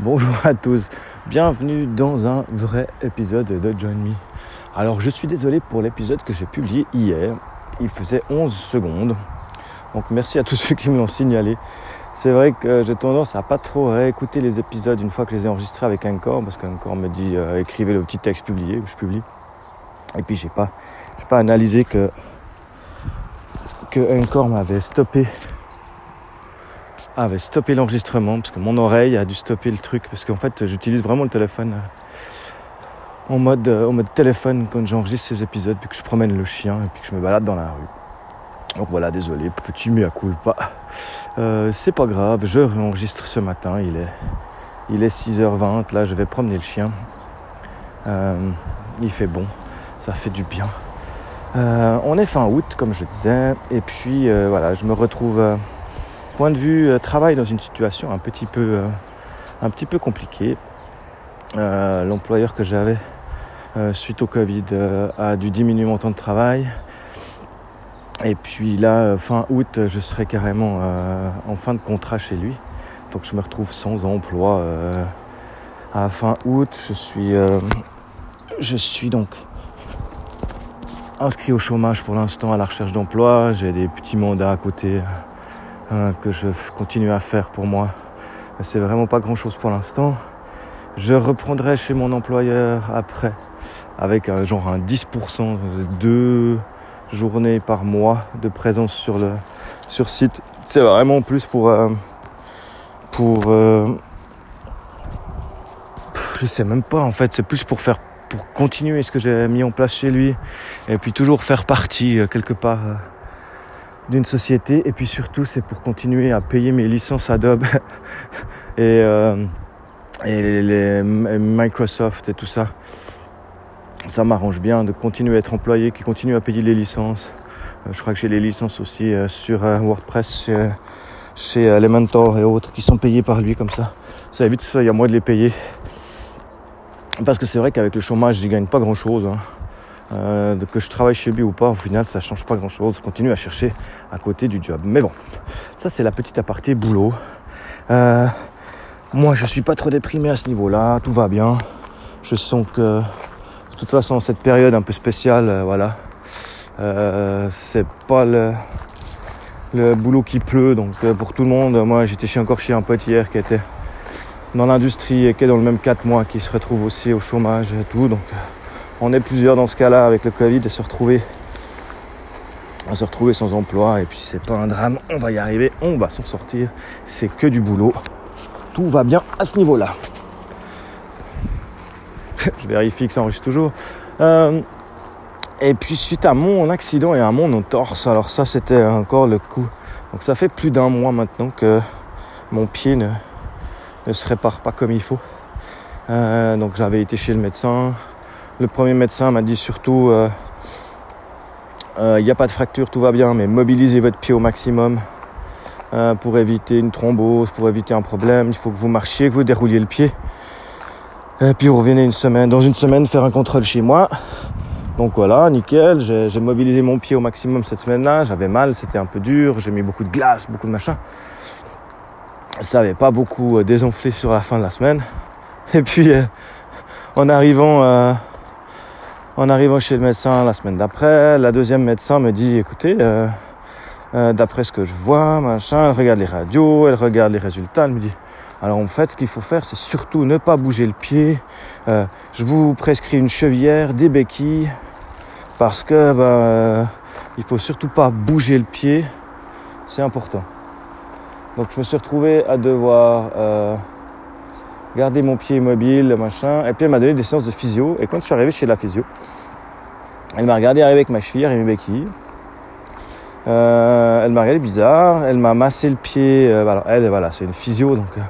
Bonjour à tous, bienvenue dans un vrai épisode de Join Me. Alors je suis désolé pour l'épisode que j'ai publié hier, il faisait 11 secondes, donc merci à tous ceux qui me l'ont signalé. C'est vrai que j'ai tendance à pas trop réécouter les épisodes une fois que je les ai enregistrés avec un corps, parce qu'un corps me dit euh, écrivez le petit texte publié, que je publie. Et puis j'ai pas, pas analysé que que Encore m'avait stoppé avait stoppé l'enregistrement parce que mon oreille a dû stopper le truc parce qu'en fait j'utilise vraiment le téléphone euh, en mode, euh, en mode téléphone quand j'enregistre ces épisodes puis que je promène le chien et puis que je me balade dans la rue. Donc voilà, désolé, petit à culpa. Euh, c'est pas grave, je réenregistre ce matin, il est, il est 6h20, là je vais promener le chien. Euh, il fait bon, ça fait du bien. On est fin août, comme je disais, et puis voilà, je me retrouve, point de vue euh, travail, dans une situation un petit peu, euh, un petit compliquée. Euh, L'employeur que j'avais suite au Covid a dû diminuer mon temps de travail. Et puis là, fin août, je serai carrément en fin de contrat chez lui. Donc je me retrouve sans emploi à fin août. Je suis, je suis donc inscrit au chômage pour l'instant à la recherche d'emploi. J'ai des petits mandats à côté que je continue à faire pour moi. C'est vraiment pas grand chose pour l'instant. Je reprendrai chez mon employeur après avec genre un 10% de deux journées par mois de présence sur le sur site. C'est vraiment plus pour euh, pour euh, je sais même pas en fait, c'est plus pour faire pour continuer ce que j'ai mis en place chez lui et puis toujours faire partie euh, quelque part d'une société et puis surtout c'est pour continuer à payer mes licences Adobe et euh, Microsoft et tout ça. Ça m'arrange bien de continuer à être employé qui continue à payer les licences. Euh, je crois que j'ai les licences aussi euh, sur WordPress chez, Elementor et autres qui sont payées par lui comme ça. Ça évite ça il y a moins de les payer. Parce que c'est vrai qu'avec le chômage j'y gagne pas grand chose euh, que je travaille chez lui ou pas, au final, ça change pas grand chose. Je continue à chercher à côté du job. Mais bon, ça, c'est la petite aparté boulot. Euh, moi, je suis pas trop déprimé à ce niveau-là. Tout va bien. Je sens que, de toute façon, cette période un peu spéciale, euh, voilà, c'est pas le, boulot qui pleut. Donc, pour tout le monde, moi, j'étais chez encore chez un pote hier qui était dans l'industrie et qui est dans le même 4 mois, qui se retrouve aussi au chômage et tout. Donc, on est plusieurs dans ce cas-là avec le Covid à se retrouver à se retrouver sans emploi et puis c'est pas un drame, on va y arriver, on va s'en sortir, c'est que du boulot. Tout va bien à ce niveau-là. Je vérifie que ça enregistre toujours. Euh, et puis suite à mon accident et à mon entorse, alors ça c'était encore le coup. Donc ça fait plus d'un mois maintenant que mon pied ne, se répare pas comme il faut. Euh, donc j'avais été chez le médecin, le premier médecin m'a dit surtout, il euh, n'y a pas de fracture, tout va bien, mais mobilisez votre pied au maximum euh, pour éviter une thrombose, pour éviter un problème. Il faut que vous marchiez, que vous dérouliez le pied. Et puis vous revenez une semaine, dans une semaine faire un contrôle chez moi. Donc voilà, nickel, j'ai mobilisé mon pied au maximum cette semaine-là. J'avais mal, c'était un peu dur, j'ai mis beaucoup de glace, beaucoup de machin. Ça n'avait pas beaucoup euh, désenflé sur la fin de la semaine. Et puis euh, en arrivant euh, en arrivant chez le médecin la semaine d'après, la deuxième médecin me dit écoutez, euh, euh, d'après ce que je vois, machin, elle regarde les radios, elle regarde les résultats, elle me dit alors en fait ce qu'il faut faire c'est surtout ne pas bouger le pied. Euh, je vous prescris une chevillère, des béquilles, parce que bah, il faut surtout pas bouger le pied, c'est important. Donc je me suis retrouvé à devoir garder mon pied immobile, machin. Et puis elle m'a donné des séances de physio. Et quand je suis arrivé chez la physio, elle m'a regardé arriver avec ma cheville et mes béquilles. Euh, elle m'a regardé bizarre. Elle m'a massé le pied. Euh, alors elle, voilà, c'est une physio, donc euh,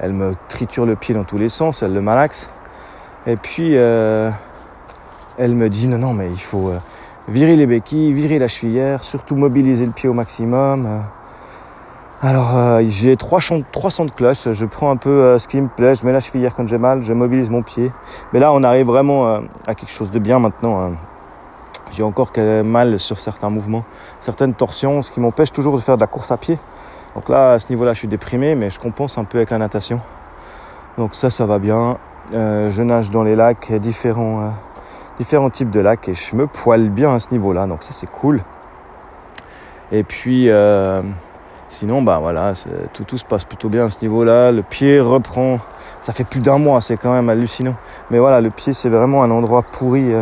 elle me triture le pied dans tous les sens. Elle le malaxe. Et puis euh, elle me dit non, non, mais il faut euh, virer les béquilles, virer la chevillère, surtout mobiliser le pied au maximum. Alors euh, j'ai trois, trois sons de cloche, je prends un peu euh, ce qui me plaît, je mets la chevillère quand j'ai mal, je mobilise mon pied. Mais là on arrive vraiment euh, à quelque chose de bien maintenant. hein. J'ai encore mal sur certains mouvements, certaines torsions, ce qui m'empêche toujours de faire de la course à pied. Donc là à ce niveau-là je suis déprimé, mais je compense un peu avec la natation. Donc ça, ça va bien. Je nage dans les lacs, différents, différents types de lacs et je me poile bien à ce niveau-là. Donc ça, c'est cool. Et puis, sinon, bah voilà, tout, se passe plutôt bien à ce niveau-là. Le pied reprend. Ça fait plus d'un mois, c'est quand même hallucinant. Mais voilà, le pied, c'est vraiment un endroit pourri,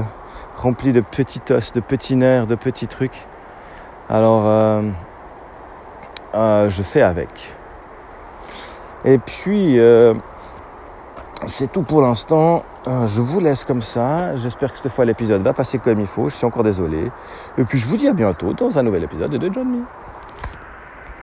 rempli de petits os, de petits nerfs, de petits trucs. Alors, je fais avec. Et puis, c'est tout pour l'instant. Euh, je vous laisse comme ça. J'espère que cette fois l'épisode va passer comme il faut. Je suis encore désolé. Et puis je vous dis à bientôt dans un nouvel épisode de John Me.